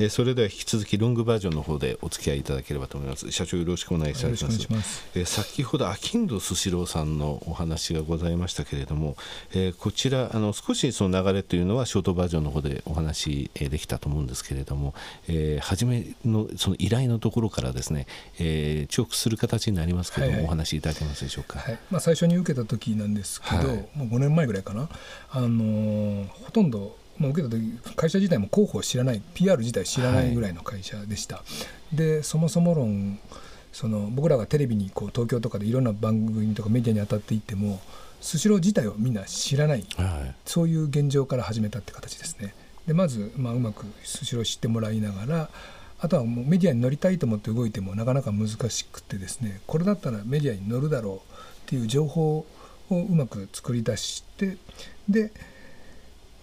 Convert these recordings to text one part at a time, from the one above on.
えー、それでは引き続きロングバージョンの方でお付き合いいただければと思います。社長よろしくお願いします。えー、先ほど秋人スシローさんのお話がございましたけれども、えー、こちらあの少しその流れというのはショートバージョンの方でお話できたと思うんですけれども、えー、初めのその依頼のところからですね、えー、重複する形になりますけれども、はいはい、お話しいただけますでしょうか、はい。まあ、最初に受けた時なんですけど、はい、もう5年前ぐらいかな、あのー、ほとんどまあ、受けた時会社自体も広報知らない PR 自体知らないぐらいの会社でした、はい、でそもそも論その僕らがテレビにこう東京とかでいろんな番組とかメディアに当たっていってもスシロー自体をみんな知らない、はい、そういう現状から始めたって形ですね。でまず、まあ、うまくスシロー知ってもらいながらあとはもうメディアに乗りたいと思って動いてもなかなか難しくてですねこれだったらメディアに乗るだろうっていう情報をうまく作り出してで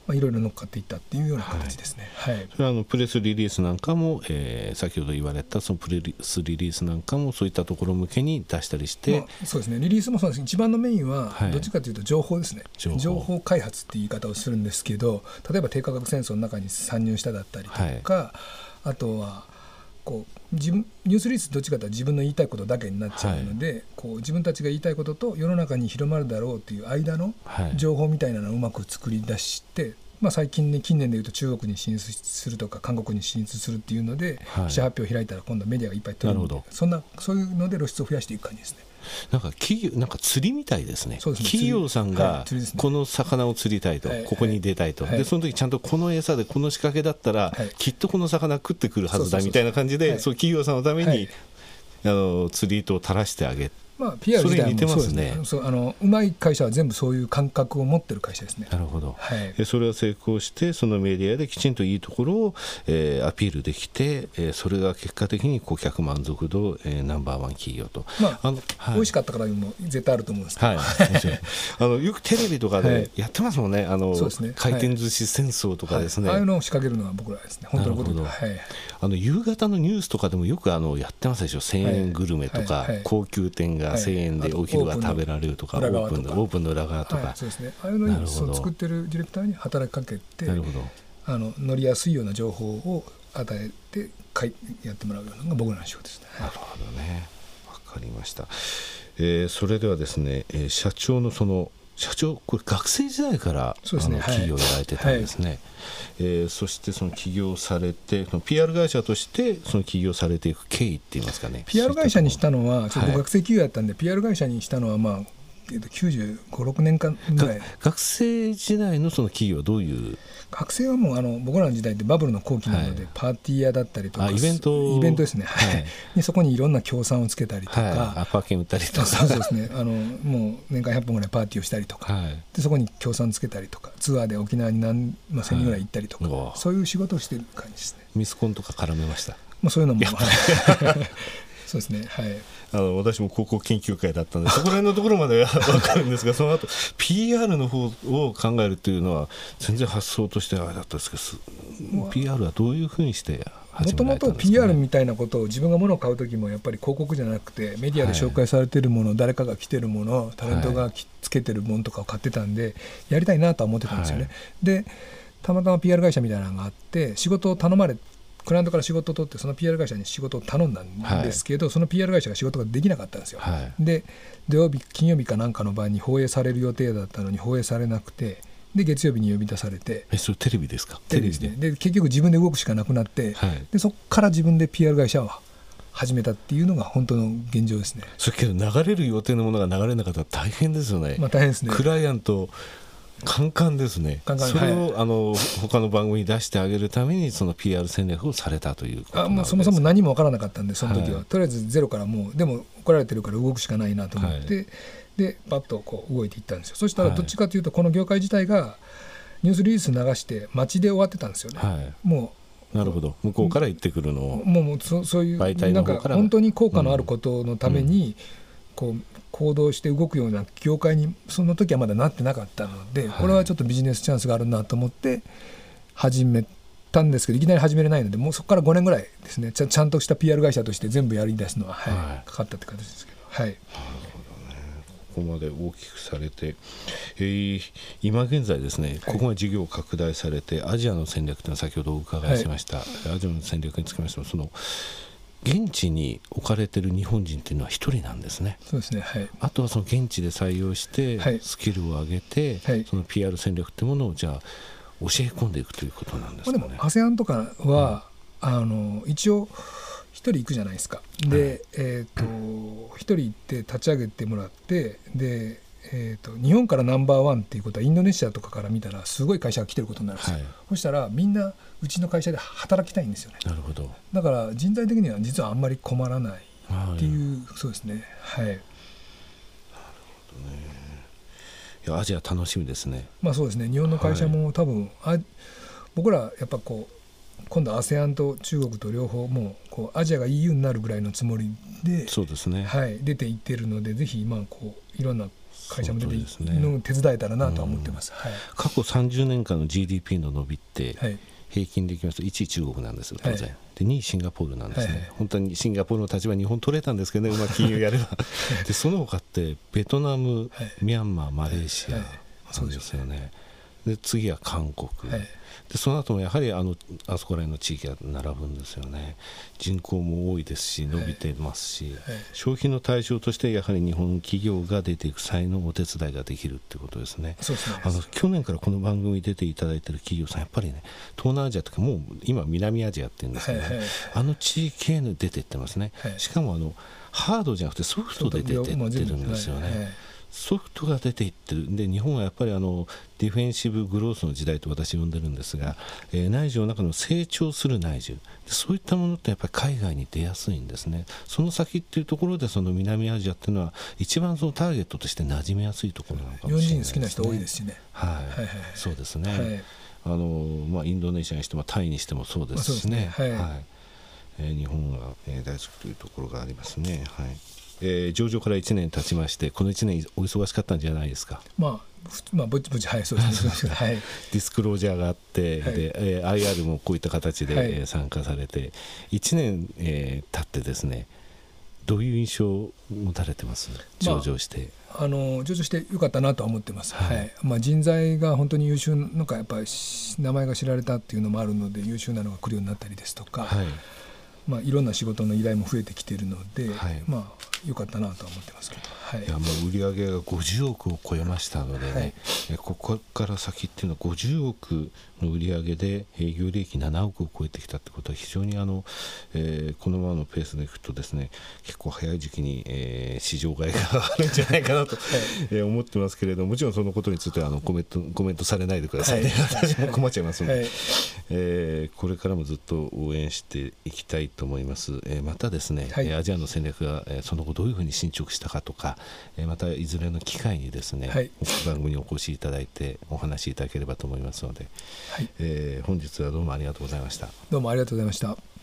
まあ、いろいろ乗っかっていったっていうような形ですね。はい、それはあのプレスリリースなんかも、えー、先ほど言われたそのプレスリリースなんかもそういったところ向けに出したりして、まあ、そうですね。リリースもそうです。一番のメインはどっちかというと情報ですね、はい、情報開発っていう言い方をするんですけど例えば低価格戦争の中に参入しただったりとか、はい、あとはこう自分ニュースリリースどっちかというと自分の言いたいことだけになっちゃうので、はい、こう自分たちが言いたいことと世の中に広まるだろうっていう間の情報みたいなのをうまく作り出して、まあ、最近ね近年でいうと中国に進出するとか韓国に進出するっていうので、はい、記者発表を開いたら今度はメディアがいっぱい取るのでそんなそういうので露出を増やしていく感じですね。なんか企業なんか釣りみたいですね、すね。企業さんがこの魚を釣りたいと、はい、ここに出たいと、はい、でその時ちゃんとこの餌でこの仕掛けだったら、はい、きっとこの魚食ってくるはずだみたいな感じで、そう企業さんのために、あの釣り糸を垂らしてあげまあ、PR 自体もそうですね。そうあのうまい会社は全部そういう感覚を持ってる会社ですね。なるほど、はい、それは成功してそのメディアできちんといいところを、えー、アピールできて、えー、それが結果的に顧客満足度、えー、ナンバーワン企業と、まあ、あのはい、美味しかったからも絶対あると思うんですけど、はい、あのよくテレビとかでやってますもんね。あのね。回転寿司戦争とかですね、ああいうのを仕掛けるのは僕らですね。本当のことで、はい、あの夕方のニュースとかでもよくあのやってますでしょ。1000円グルメとか、高級店が1000円でお昼は食べられるとかオープンのオープンの裏側とか、はい、そうですね。ああいうのに作ってるディレクターに働きかけてなるほど。あの乗りやすいような情報を与えてかいやってもらうのが僕らの仕事ですね。なるほどね。わかりました、えー、それではですね、えー、社長のその社長これ学生時代から、ね、あの企業をやられてたんですね、はい、えー、そしてその起業されてその PR 会社としてその起業されていく経緯って言いますかね。PR 会社にしたのは学生企業やったんで、はい、PR 会社にしたのはまあ95、6年間ぐらい。学生時代のその企業はどういう？学生はもうあの僕らの時代ってバブルの後期なので、はい、パーティー屋だったりとかイベントイベントですね、はい、でそこにいろんな協賛をつけたりとか、はい、アパー券売ったりとか。そうですね。あのもう年間100本ぐらいパーティーをしたりとか、はい、でそこに協賛つけたりとか。ツアーで沖縄に何、まあ、1000人ぐらい行ったりとか、そういう仕事をしてる感じですね。ミスコンとか絡めました？まあ、そういうのも、そうですね。はいあの私も高校研究会だったんでそこら辺のところまでは 分かるんですがその後 PR の方を考えるっていうのは全然発想としてあれだったんですけど PR はどういうふうにしてもともと PR みたいなことを自分が物を買う時もやっぱり広告じゃなくてメディアで紹介されてるもの、はい、誰かが着てるものタレントがつけてるものとかを買ってたんでやりたいなとは思ってたんですよね。はい、でたまたま PR 会社みたいなのがあって仕事を頼まれクライアントから仕事を取ってその PR 会社に仕事を頼んだんですけど、はい、その PR 会社が仕事ができなかったんですよ、はい、で土曜日金曜日かなんかの晩に放映される予定だったのに放映されなくてで月曜日に呼び出されてえそれテレビですか？テレビですね。で結局自分で動くしかなくなって、はい、でそこから自分で PR 会社を始めたっていうのが本当の現状ですね。それけど流れる予定のものが流れなかったら大変ですよね、まあ、大変ですね。クライアントカンカンですね。カンカンそれを、はい、あの他の番組に出してあげるためにその PR 戦略をされたというあ、まあ、そもそも何も分からなかったんでその時は、はい、とりあえずゼロからもうでも怒られてるから動くしかないなと思って、はい、でパッとこう動いていったんですよ。そしたらどっちかというとこの業界自体がニュースリリース流して街で終わってたんですよね、もうなるほど。向こうから行ってくるのを。もうそそういうなんか本当に効果のあることのために、こう行動して動くような業界にその時はまだなってなかったので、これはちょっとビジネスチャンスがあるなと思って始めたんですけどいきなり始めれないのでもうそこから5年ぐらいですね。ちゃちゃんとした PR 会社として全部やりだすのは、はい、かかったって形ですけどはい。なるほどね。こまで大きくされて、えー、今現在ですね、ここが事業を拡大されてアジアの戦略というのは先ほどお伺いしました、はい、アジアの戦略につきましてもその現地に置かれている日本人というのは一人なんですね。そうですね、はい、あとはその現地で採用してスキルを上げて、はい、その PR 戦略というものをじゃあ教え込んでいくということなんですか、ね、でも ASEAN とかは、うん、あの一応1人行くじゃないですか。で、はい、えーと、1人行って立ち上げてもらってで、えーと、日本からナンバーワンっていうことはインドネシアとかから見たらすごい会社が来てることになるんですよ、はい、そしたらみんなうちの会社で働きたいんですよね。なるほど。だから人材的には実はあんまり困らないっていう、はい、そうですね。はい。なるほどね。いやアジア楽しみですね。まあそうですね。日本の会社も多分、あ僕らやっぱこう今度 ASEAN と中国と両方もうこうアジアが EU になるぐらいのつもりでそうですね、はい、出ていってるのでぜひ今こういろんな会社も出ていの手伝えたらなとは思ってます、はい、過去30年間の GDP の伸びって、はい、平均でいきますと1位中国なんですよ当然、はい、で2位シンガポールなんですね、はい本当にシンガポールの立場日本取れたんですけどね うまく金融やれば。でその他ってベトナム、ミャンマーマレーシア。なんですよね、で次は韓国、でその後もやはりあのあそこら辺の地域が並ぶんですよね。人口も多いですし伸びてますし、はい。はい、消費の対象としてやはり日本企業が出ていく際のお手伝いができるってことですね。あの去年からこの番組に出ていただいている企業さんやっぱりね東南アジアとかもう今南アジアって言うんですけど、ね、はいはい、あの地域へ出ていってますね、しかもあのハードじゃなくてソフトで出ていってるんですよね。ソフトが出ていってる。で日本はやっぱりあのディフェンシブグロースの時代と私呼んでるんですが、えー、内需の中の成長する内需。そういったものってやっぱり海外に出やすいんですね。その先っていうところでその南アジアっていうのは一番そのターゲットとして馴染みやすいところなのかもしれないです、ね、好きな人多いですしね。はい、はいはい、そうですね、はい、あのまあ、インドネシアにしてもタイにしてもそうですしね。まあ、ねはい、はい、えー、日本が、えー、大好きというところがありますね。はいえー、上場から1年経ちましてこの1年お忙しかったんじゃないですか？まあまあ、ぼちぼち、はい、そうですね。はい、ディスクロージャーがあって、はい、で、えー、IR もこういった形で、はい、参加されて、1年、えー、経ってですね、どういう印象を持たれてます？上場して。まあ、あの上場してよかったなとは思ってます、はい、はい、まあ、人材が本当に優秀なんかやっぱり名前が知られたっていうのもあるので優秀なのが来るようになったりですとか、はいまあ、いろんな仕事の依頼も増えてきているので、はい、まあ良かったなとは思ってますけど、はい、いやもう売上が50億を超えましたのでね、はい、ここから先っていうのは50億の売上で営業利益7億を超えてきたってことは非常にあの、えー、このままのペースでいくとですね結構早い時期に、えー、市場買いがあるんじゃないかなと、はい。えー、思ってますけれどもちろんそのことについてはあのコメントコメントされないでくださいね、私 も困っちゃいますので、はい、えー、これからもずっと応援していきたいと思います、えー、またですね、はい、アジアの戦略が、えー、その後どういうふうに進捗したかとか、えー、またいずれの機会にですね、はい、番組にお越しいただいてお話しいただければと思いますので、はい、えー、本日はどうもありがとうございました。どうもありがとうございました